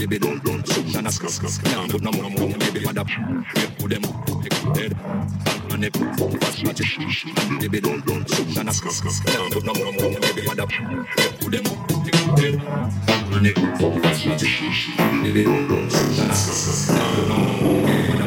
the big gun gun shoot and a scuff scuff. Put no more on baby mother. Yeah, put them up, head. And they put fast match the big gun gun shoot and a scuff scuff. Put no more on baby mother. Yeah, put them up, head. And they put fast match the big gun gun shoot and a scuff scuff. Put no more on.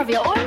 of your own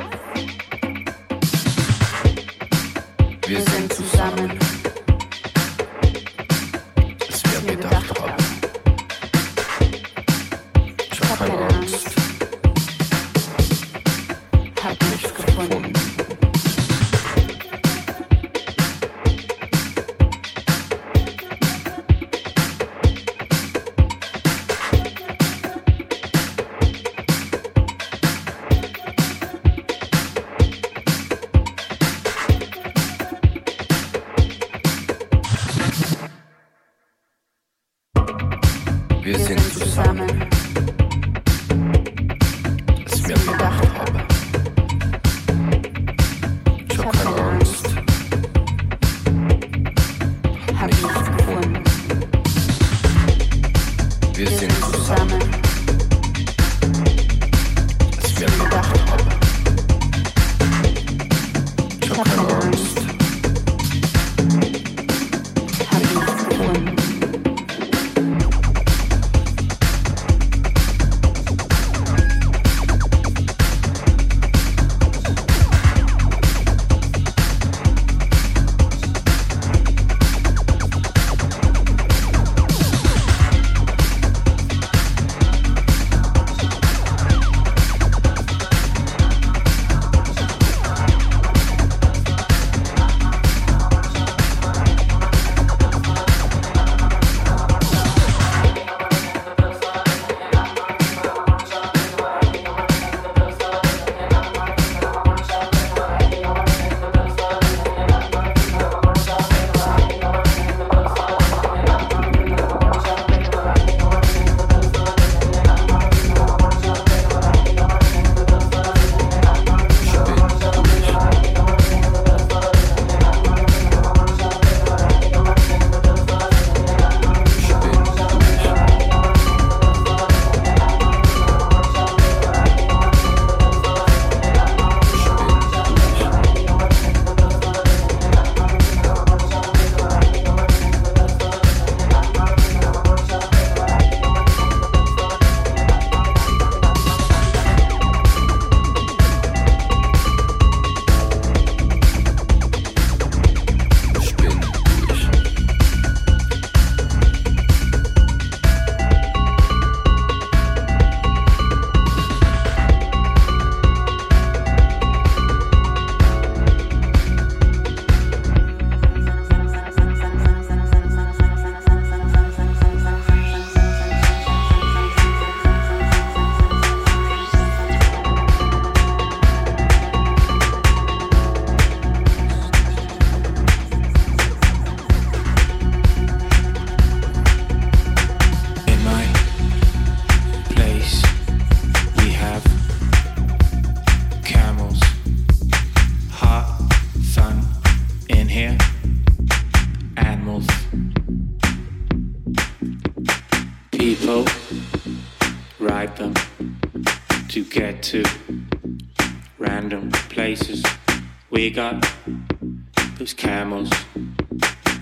Those camels,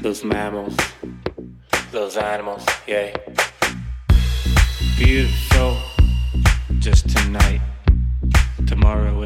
those mammals, those animals, yeah. Beautiful, just tonight. Tomorrow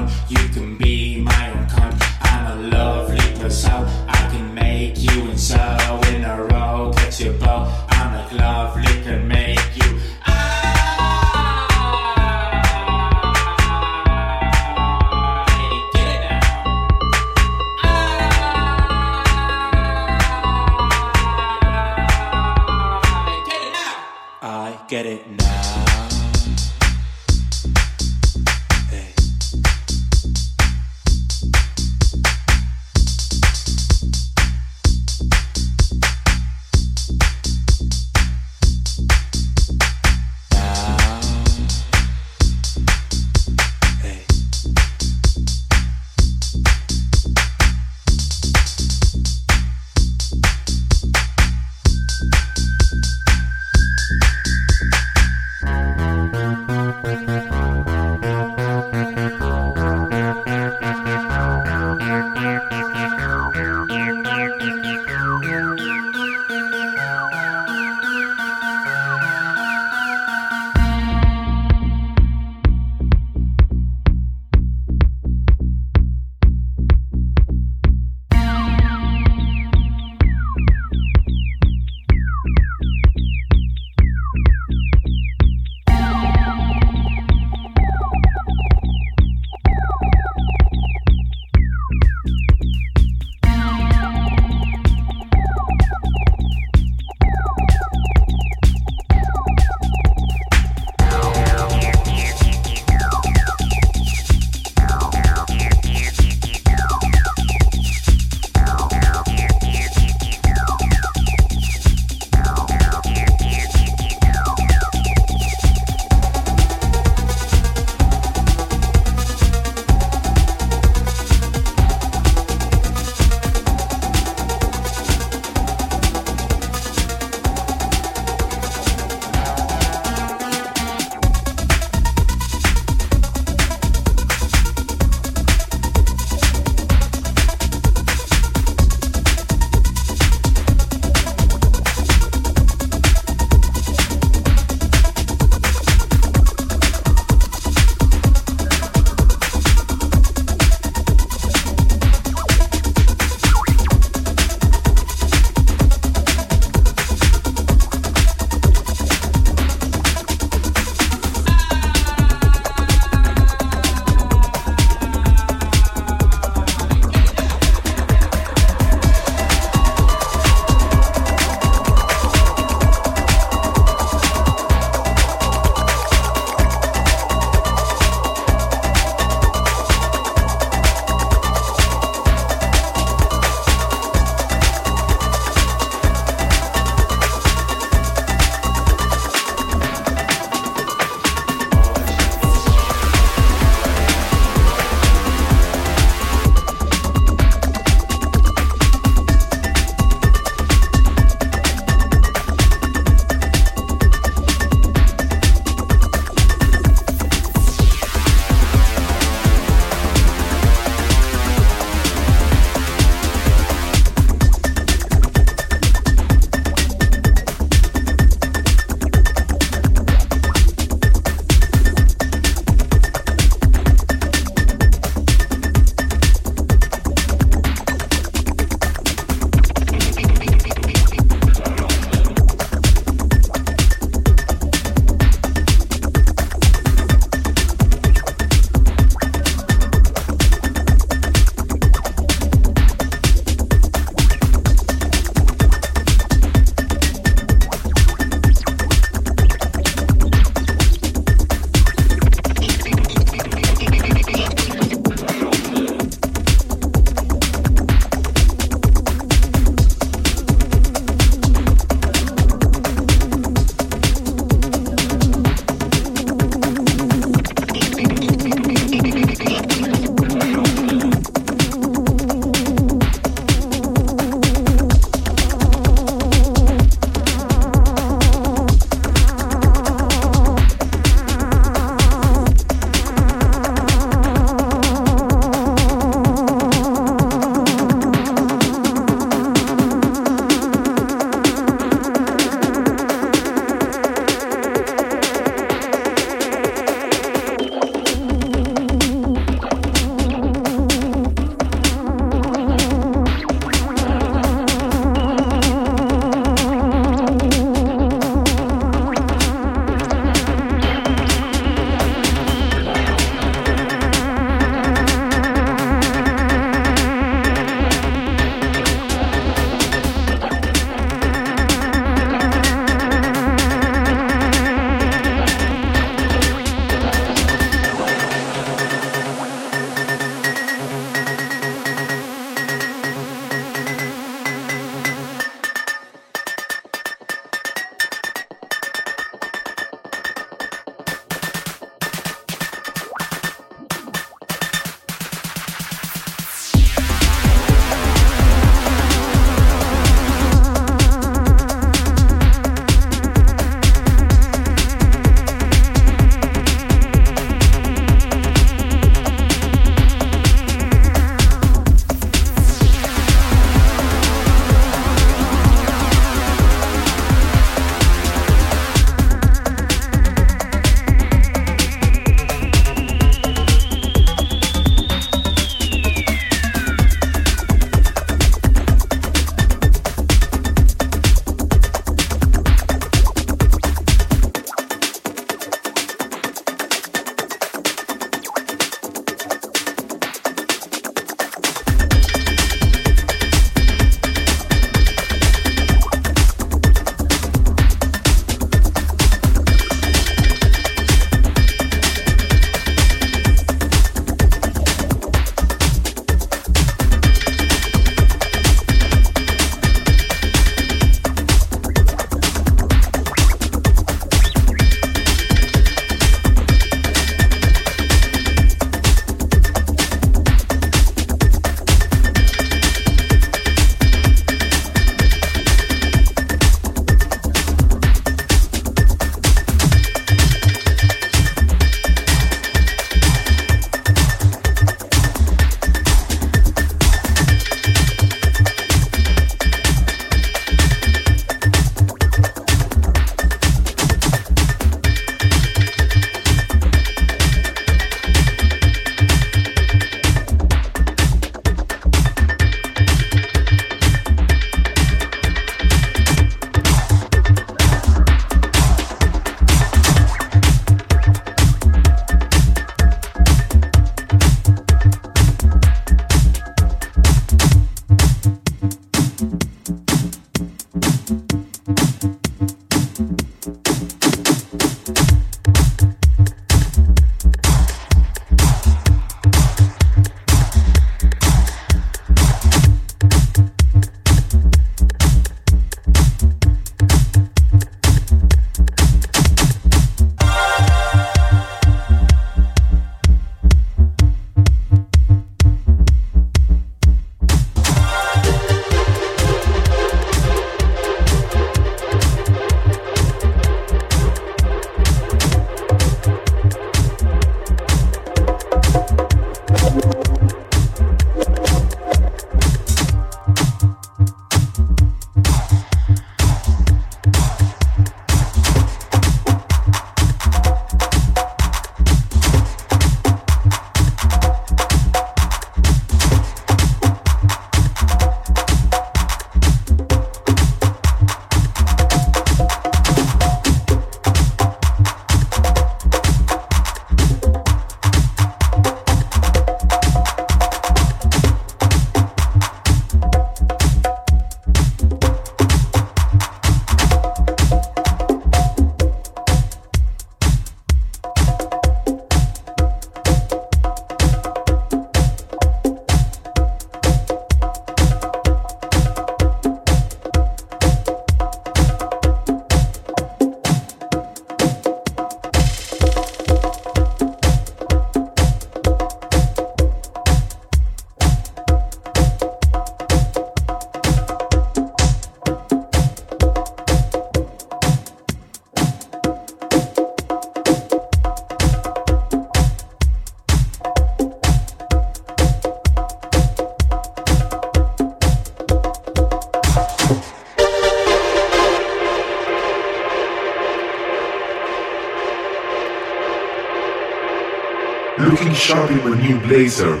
sharp in my new blazer.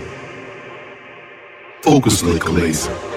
Focus like a laser.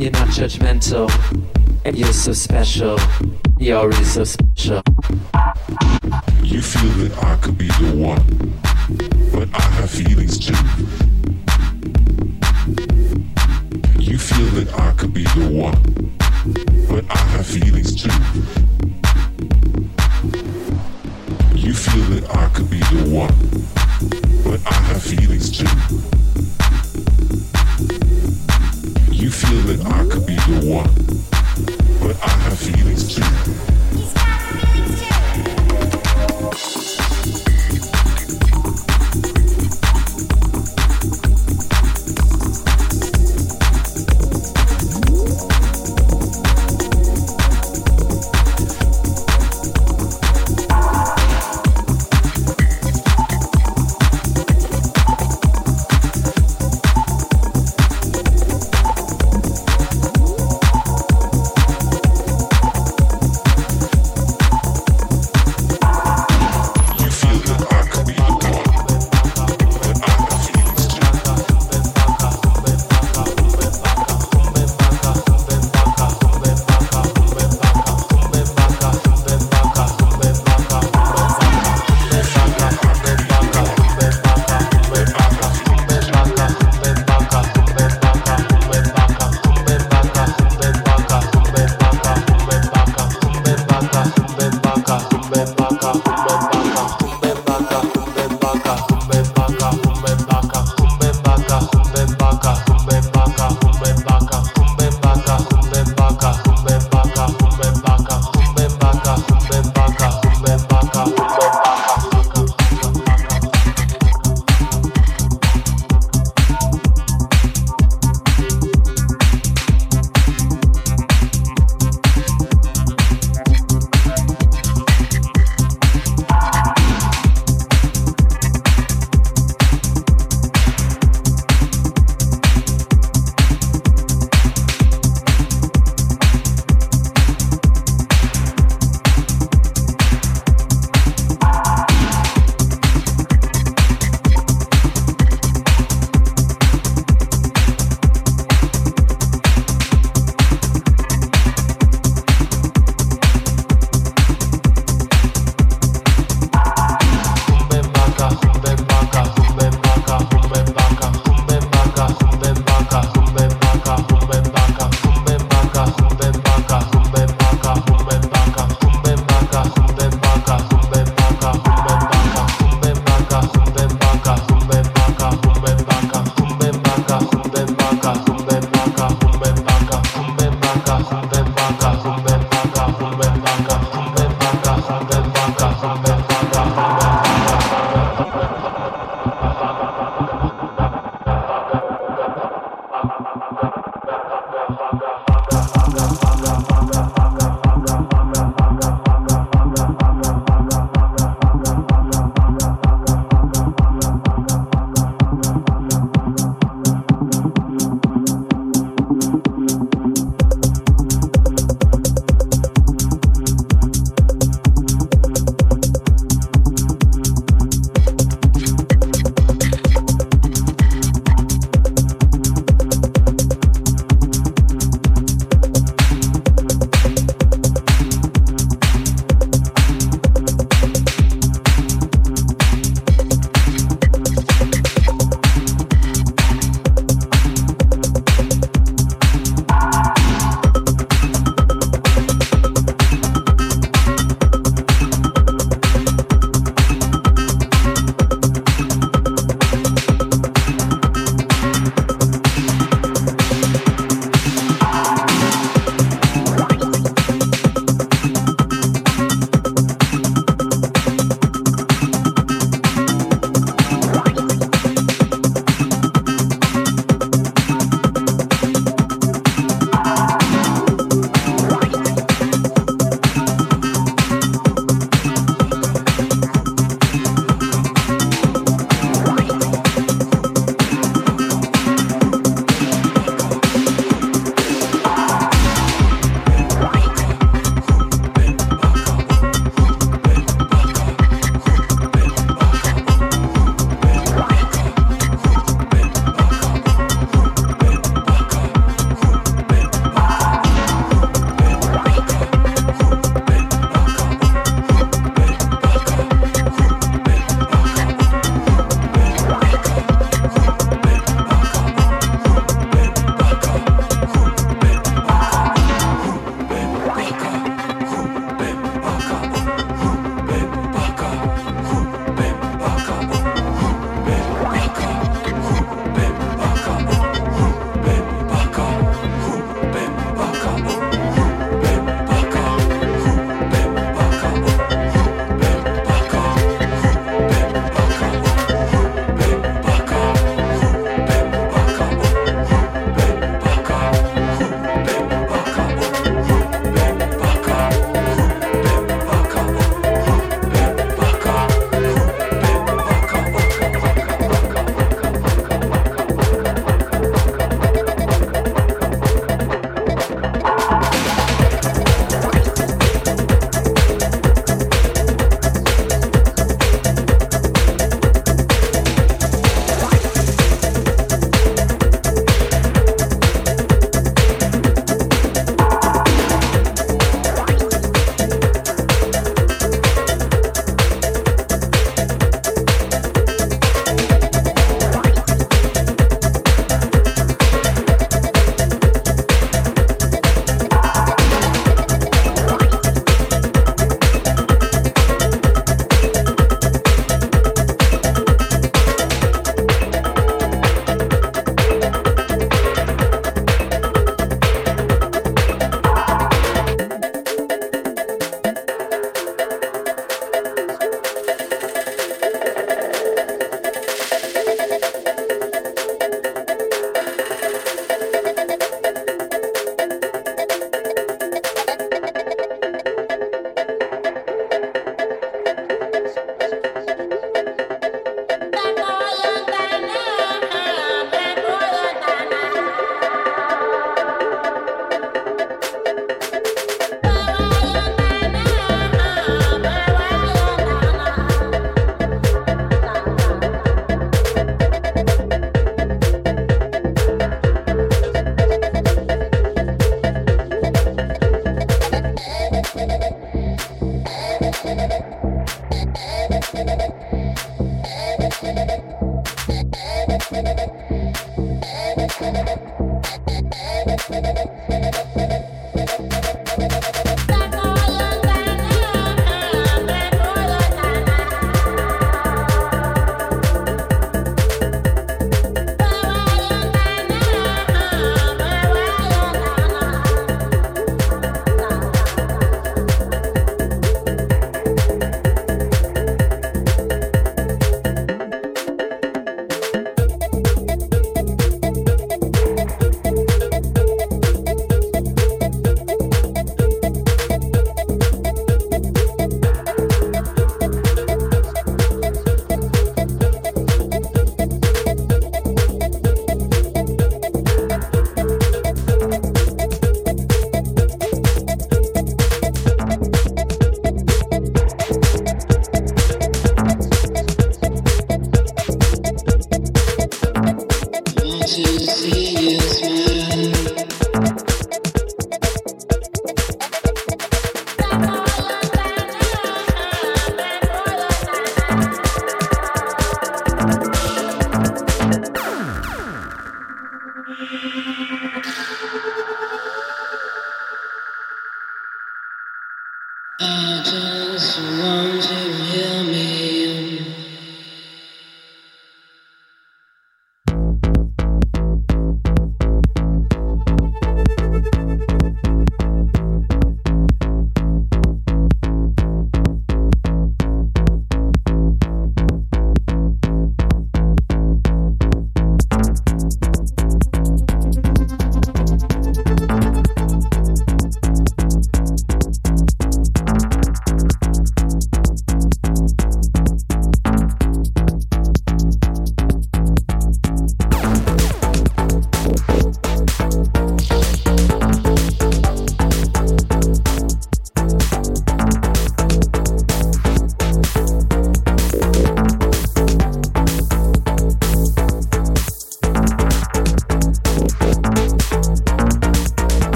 and you're not judgmental, and you're so special. You're already so special. You feel that I could be the one, but I have feelings too. You feel that I could be the one, but I have feelings too. You feel that I could be the one, but I have feelings too. You feel that I could be the one, but I have feelings too. He's got feelings too.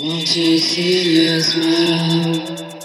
Want to see you smile.